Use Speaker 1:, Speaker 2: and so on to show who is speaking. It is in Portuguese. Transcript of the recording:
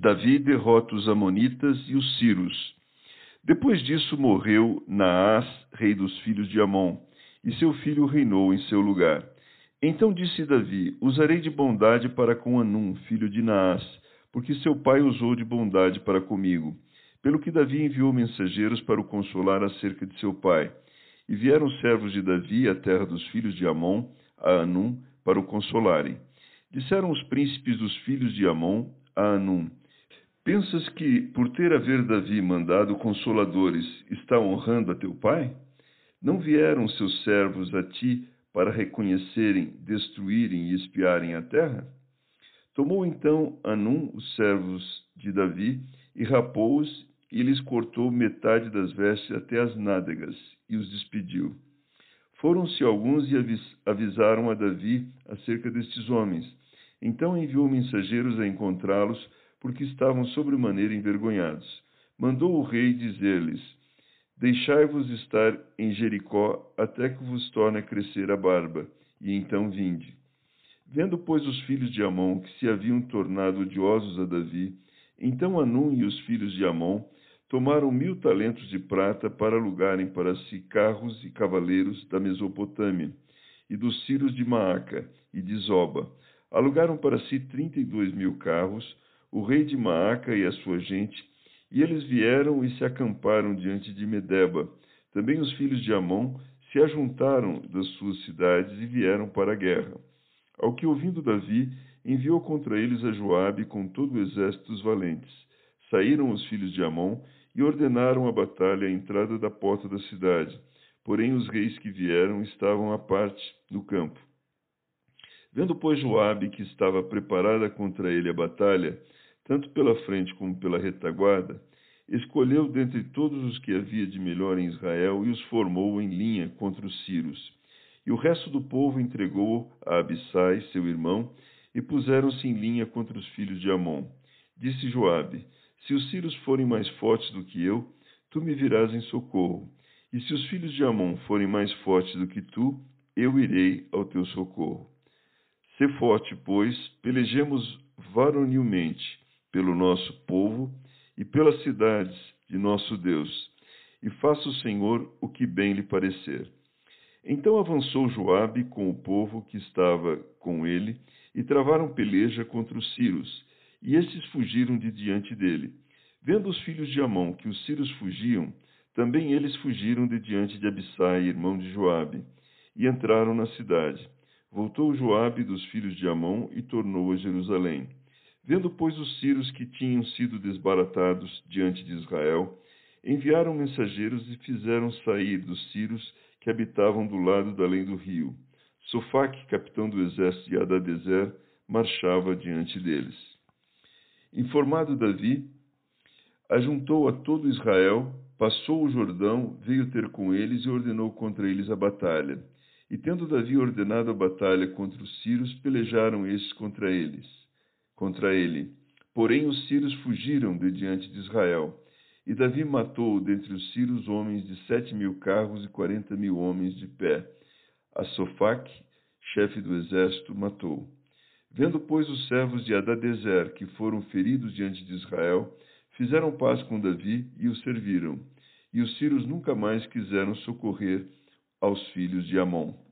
Speaker 1: Davi derrota os amonitas e os ciros. Depois disso morreu Naás, rei dos filhos de Amon, e seu filho reinou em seu lugar. Então disse Davi: Usarei de bondade para com Anum, filho de Naás, porque seu pai usou de bondade para comigo. Pelo que Davi enviou mensageiros para o consolar acerca de seu pai. E vieram os servos de Davi à terra dos filhos de Amon, a Anum, para o consolarem. Disseram os príncipes dos filhos de Amon a Anum: Pensas que, por ter a ver Davi mandado consoladores, está honrando a teu pai? Não vieram seus servos a ti para reconhecerem, destruírem e espiarem a terra? Tomou então Anum os servos de Davi e rapou-os e lhes cortou metade das vestes até as nádegas e os despediu. Foram-se alguns e avisaram a Davi acerca destes homens. Então enviou mensageiros a encontrá-los, porque estavam sobremaneira envergonhados. Mandou o rei dizer-lhes: Deixai-vos estar em Jericó até que vos torne a crescer a barba, e então vinde. Vendo, pois, os filhos de Amon que se haviam tornado odiosos a Davi, então Anum e os filhos de Amon tomaram mil talentos de prata para alugarem para si carros e cavaleiros da Mesopotâmia, e dos Círios de Maaca e de Zoba. Alugaram para si trinta e dois mil carros, o rei de Maaca e a sua gente, e eles vieram e se acamparam diante de Medeba. Também os filhos de Amon se ajuntaram das suas cidades e vieram para a guerra. Ao que ouvindo Davi, enviou contra eles a Joabe com todo o exército dos valentes. Saíram os filhos de Amon e ordenaram a batalha à entrada da porta da cidade. Porém, os reis que vieram estavam à parte no campo. Vendo, pois, Joabe que estava preparada contra ele a batalha, tanto pela frente como pela retaguarda, escolheu dentre todos os que havia de melhor em Israel e os formou em linha contra os Círios. E o resto do povo entregou a Abissai, seu irmão, e puseram-se em linha contra os filhos de Amon. Disse Joabe: se os sírios forem mais fortes do que eu, tu me virás em socorro. E se os filhos de Amon forem mais fortes do que tu, eu irei ao teu socorro. Se forte, pois, pelejemos varonilmente pelo nosso povo e pelas cidades de nosso Deus, e faça o Senhor o que bem lhe parecer. Então avançou Joabe com o povo que estava com ele, e travaram peleja contra os sírios, e estes fugiram de diante dele. Vendo os filhos de Amon que os sírios fugiam, também eles fugiram de diante de Abissai, irmão de Joabe, e entraram na cidade. Voltou Joabe dos filhos de Amon e tornou a Jerusalém. Vendo, pois, os sírios que tinham sido desbaratados diante de Israel, enviaram mensageiros e fizeram sair dos sírios que habitavam do lado da além do rio. Sofaque, capitão do exército de Adadezer, marchava diante deles. Informado Davi, ajuntou a todo Israel, passou o Jordão, veio ter com eles e ordenou contra eles a batalha. E tendo Davi ordenado a batalha contra os sírios, pelejaram estes contra eles, contra ele. Porém os sírios fugiram de diante de Israel. E Davi matou dentre os sírios homens de sete mil carros e quarenta mil homens de pé. A Sofaque, chefe do exército, matou. Vendo, pois, os servos de Adadezer que foram feridos diante de Israel, fizeram paz com Davi e o serviram. E os sírios nunca mais quiseram socorrer aos filhos de Amon.